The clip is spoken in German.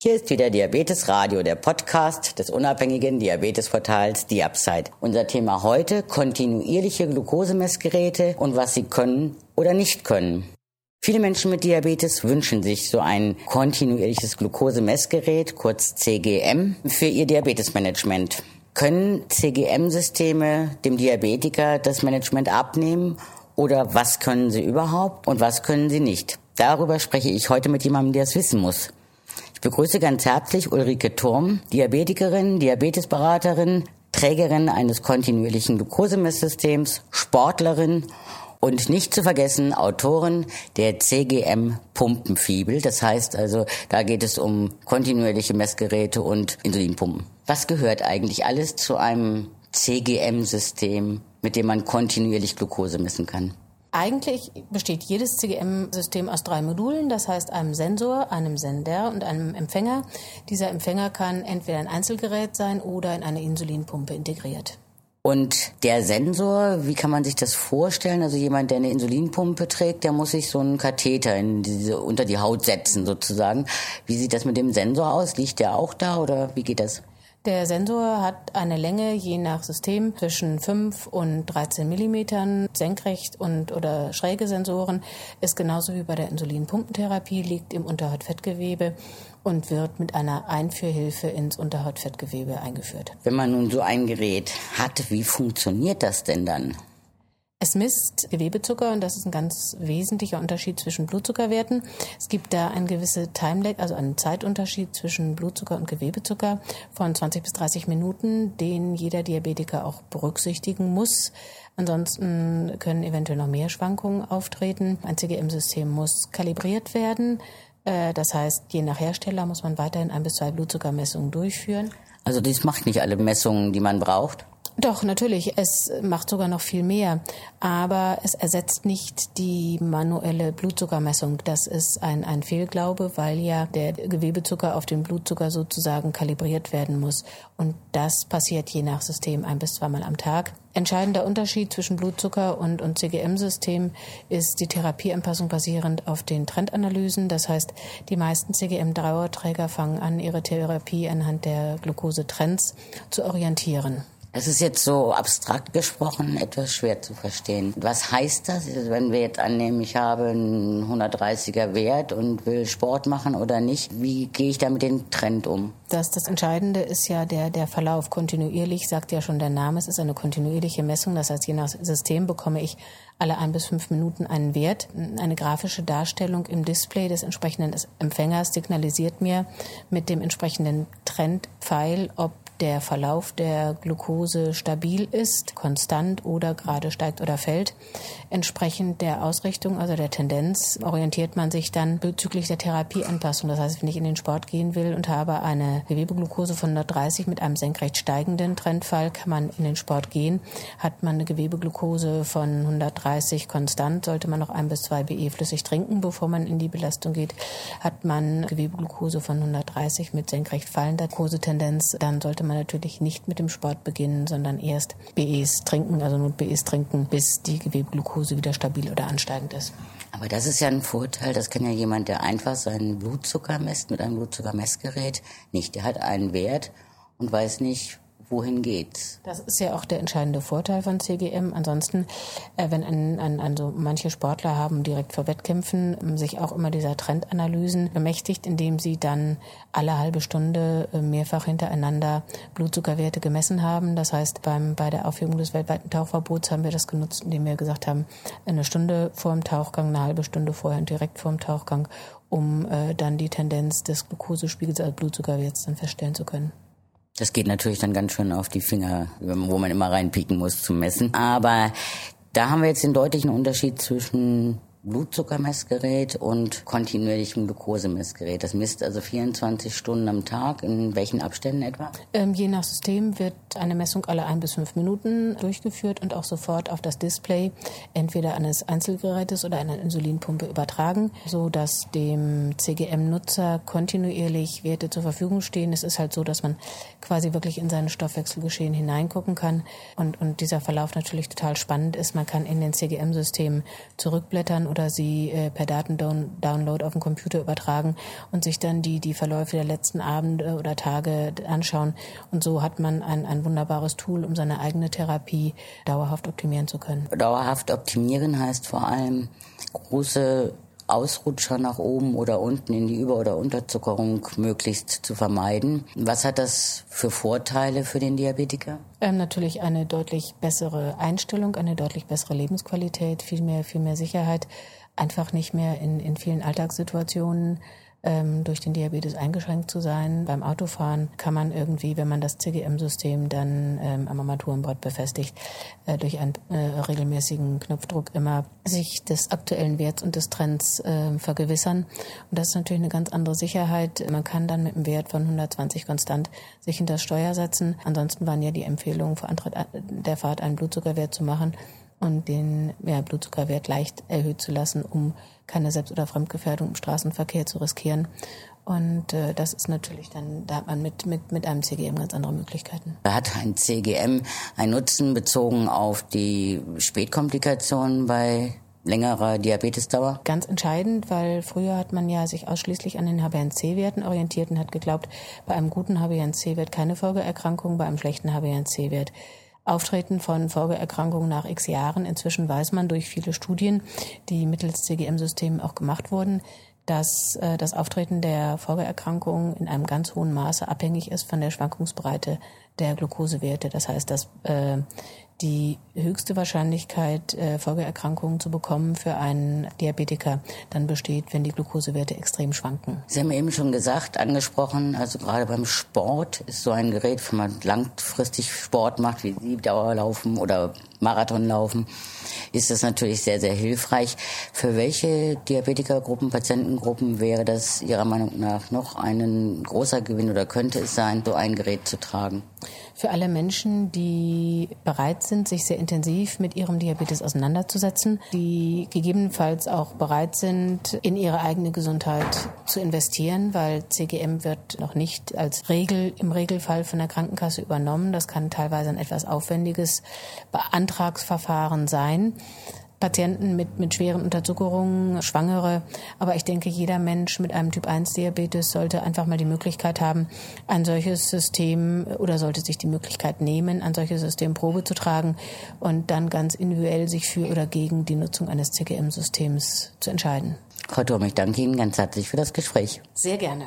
Hier ist wieder Diabetes Radio, der Podcast des unabhängigen Diabetesportals Diabside. Unser Thema heute kontinuierliche Glukosemessgeräte und was sie können oder nicht können. Viele Menschen mit Diabetes wünschen sich so ein kontinuierliches Glukosemessgerät, kurz CGM, für ihr Diabetesmanagement. Können CGM-Systeme dem Diabetiker das Management abnehmen oder was können sie überhaupt und was können sie nicht? Darüber spreche ich heute mit jemandem, der es wissen muss. Ich begrüße ganz herzlich Ulrike Turm, Diabetikerin, Diabetesberaterin, Trägerin eines kontinuierlichen Glukosemesssystems, Sportlerin und nicht zu vergessen Autorin der CGM Pumpenfibel. Das heißt also, da geht es um kontinuierliche Messgeräte und Insulinpumpen. Was gehört eigentlich alles zu einem CGM-System, mit dem man kontinuierlich Glukose messen kann? Eigentlich besteht jedes CGM-System aus drei Modulen, das heißt einem Sensor, einem Sender und einem Empfänger. Dieser Empfänger kann entweder ein Einzelgerät sein oder in eine Insulinpumpe integriert. Und der Sensor, wie kann man sich das vorstellen? Also jemand, der eine Insulinpumpe trägt, der muss sich so einen Katheter diese, unter die Haut setzen sozusagen. Wie sieht das mit dem Sensor aus? Liegt der auch da oder wie geht das? Der Sensor hat eine Länge je nach System zwischen 5 und 13 Millimetern. Senkrecht und oder schräge Sensoren ist genauso wie bei der Insulinpumpentherapie, liegt im Unterhautfettgewebe und wird mit einer Einführhilfe ins Unterhautfettgewebe eingeführt. Wenn man nun so ein Gerät hat, wie funktioniert das denn dann? Es misst Gewebezucker und das ist ein ganz wesentlicher Unterschied zwischen Blutzuckerwerten. Es gibt da einen gewissen Timelag, also einen Zeitunterschied zwischen Blutzucker und Gewebezucker von 20 bis 30 Minuten, den jeder Diabetiker auch berücksichtigen muss. Ansonsten können eventuell noch mehr Schwankungen auftreten. Ein CGM-System muss kalibriert werden. Äh, das heißt, je nach Hersteller muss man weiterhin ein bis zwei Blutzuckermessungen durchführen. Also dies macht nicht alle Messungen, die man braucht? Doch, natürlich. Es macht sogar noch viel mehr. Aber es ersetzt nicht die manuelle Blutzuckermessung. Das ist ein, ein Fehlglaube, weil ja der Gewebezucker auf den Blutzucker sozusagen kalibriert werden muss. Und das passiert je nach System ein bis zweimal am Tag. Entscheidender Unterschied zwischen Blutzucker und, und CGM-System ist die Therapieanpassung basierend auf den Trendanalysen. Das heißt, die meisten CGM-Dauerträger fangen an, ihre Therapie anhand der Glukosetrends zu orientieren. Es ist jetzt so abstrakt gesprochen etwas schwer zu verstehen. Was heißt das, wenn wir jetzt annehmen, ich habe einen 130er Wert und will Sport machen oder nicht? Wie gehe ich da mit dem Trend um? Das, das Entscheidende ist ja der, der Verlauf. Kontinuierlich sagt ja schon der Name, es ist eine kontinuierliche Messung. Das heißt, je nach System bekomme ich alle ein bis fünf Minuten einen Wert. Eine grafische Darstellung im Display des entsprechenden Empfängers signalisiert mir mit dem entsprechenden Trendpfeil, ob der Verlauf der Glucose stabil ist, konstant oder gerade steigt oder fällt. Entsprechend der Ausrichtung, also der Tendenz, orientiert man sich dann bezüglich der Therapieanpassung. Das heißt, wenn ich in den Sport gehen will und habe eine Gewebeglucose von 130 mit einem senkrecht steigenden Trendfall, kann man in den Sport gehen. Hat man eine Gewebeglucose von 130 konstant, sollte man noch ein bis zwei BE flüssig trinken, bevor man in die Belastung geht. Hat man Gewebeglucose von 130 mit senkrecht fallender Glukosetendenz, dann sollte man man natürlich nicht mit dem Sport beginnen, sondern erst BEs trinken, also nur BEs trinken, bis die Gewebeglucose wieder stabil oder ansteigend ist. Aber das ist ja ein Vorteil, das kann ja jemand, der einfach seinen Blutzucker messt mit einem Blutzuckermessgerät, nicht. Der hat einen Wert und weiß nicht, wohin geht's? Das ist ja auch der entscheidende Vorteil von CGM. Ansonsten, äh, wenn ein, ein, also manche Sportler haben direkt vor Wettkämpfen ähm, sich auch immer dieser Trendanalysen bemächtigt, indem sie dann alle halbe Stunde äh, mehrfach hintereinander Blutzuckerwerte gemessen haben. Das heißt, beim, bei der Aufhebung des weltweiten Tauchverbots haben wir das genutzt, indem wir gesagt haben, eine Stunde vor dem Tauchgang, eine halbe Stunde vorher und direkt vor dem Tauchgang, um äh, dann die Tendenz des Glukosespiegels als Blutzuckerwerts dann feststellen zu können. Das geht natürlich dann ganz schön auf die Finger, wo man immer reinpieken muss zum Messen. Aber da haben wir jetzt den deutlichen Unterschied zwischen Blutzuckermessgerät und kontinuierlichem Glukosemessgerät. Das misst also 24 Stunden am Tag. In welchen Abständen etwa? Ähm, je nach System wird eine Messung alle ein bis fünf Minuten durchgeführt und auch sofort auf das Display entweder eines Einzelgerätes oder einer Insulinpumpe übertragen, so dass dem CGM-Nutzer kontinuierlich Werte zur Verfügung stehen. Es ist halt so, dass man quasi wirklich in sein Stoffwechselgeschehen hineingucken kann und, und dieser Verlauf natürlich total spannend ist. Man kann in den CGM-Systemen zurückblättern oder oder sie äh, per Datendownload auf dem Computer übertragen und sich dann die, die Verläufe der letzten Abende oder Tage anschauen. Und so hat man ein, ein wunderbares Tool, um seine eigene Therapie dauerhaft optimieren zu können. Dauerhaft optimieren heißt vor allem große Ausrutscher nach oben oder unten in die Über- oder Unterzuckerung möglichst zu vermeiden. Was hat das für Vorteile für den Diabetiker? Ähm, natürlich eine deutlich bessere Einstellung, eine deutlich bessere Lebensqualität, viel mehr, viel mehr Sicherheit, einfach nicht mehr in, in vielen Alltagssituationen durch den Diabetes eingeschränkt zu sein. Beim Autofahren kann man irgendwie, wenn man das CGM-System dann ähm, am Armaturenbrett befestigt, äh, durch einen äh, regelmäßigen Knopfdruck immer sich des aktuellen Werts und des Trends äh, vergewissern. Und das ist natürlich eine ganz andere Sicherheit. Man kann dann mit einem Wert von 120 konstant sich hinter das Steuer setzen. Ansonsten waren ja die Empfehlungen vor Antritt der Fahrt einen Blutzuckerwert zu machen und den ja, Blutzuckerwert leicht erhöht zu lassen, um keine Selbst- oder Fremdgefährdung im Straßenverkehr zu riskieren. Und äh, das ist natürlich dann, da hat man mit, mit, mit einem CGM ganz andere Möglichkeiten. Hat ein CGM einen Nutzen bezogen auf die Spätkomplikationen bei längerer Diabetesdauer? Ganz entscheidend, weil früher hat man ja sich ausschließlich an den HbA1c-Werten orientiert und hat geglaubt, bei einem guten HbA1c-Wert keine Folgeerkrankung, bei einem schlechten HbA1c-Wert Auftreten von Folgeerkrankungen nach x Jahren. Inzwischen weiß man durch viele Studien, die mittels CGM-Systemen auch gemacht wurden, dass äh, das Auftreten der Folgeerkrankungen in einem ganz hohen Maße abhängig ist von der Schwankungsbreite der Glukosewerte. Das heißt, dass äh, die höchste Wahrscheinlichkeit, äh, Folgeerkrankungen zu bekommen für einen Diabetiker dann besteht, wenn die Glukosewerte extrem schwanken. Sie haben eben schon gesagt, angesprochen, also gerade beim Sport ist so ein Gerät, wenn man langfristig Sport macht, wie Sie Dauerlaufen oder Marathonlaufen, ist das natürlich sehr, sehr hilfreich. Für welche Diabetikergruppen, Patientengruppen wäre das Ihrer Meinung nach noch ein großer Gewinn oder könnte es sein, so ein Gerät zu tragen? Für alle Menschen, die bereit sind, sich sehr intensiv mit ihrem Diabetes auseinanderzusetzen, die gegebenenfalls auch bereit sind, in ihre eigene Gesundheit zu investieren, weil CGM wird noch nicht als Regel im Regelfall von der Krankenkasse übernommen. Das kann teilweise ein etwas aufwendiges Beantragsverfahren sein. Patienten mit, mit schweren Unterzuckerungen, Schwangere. Aber ich denke, jeder Mensch mit einem Typ-1-Diabetes sollte einfach mal die Möglichkeit haben, ein solches System oder sollte sich die Möglichkeit nehmen, ein solches System Probe zu tragen und dann ganz individuell sich für oder gegen die Nutzung eines CGM-Systems zu entscheiden. Frau Thurm, ich danke Ihnen ganz herzlich für das Gespräch. Sehr gerne.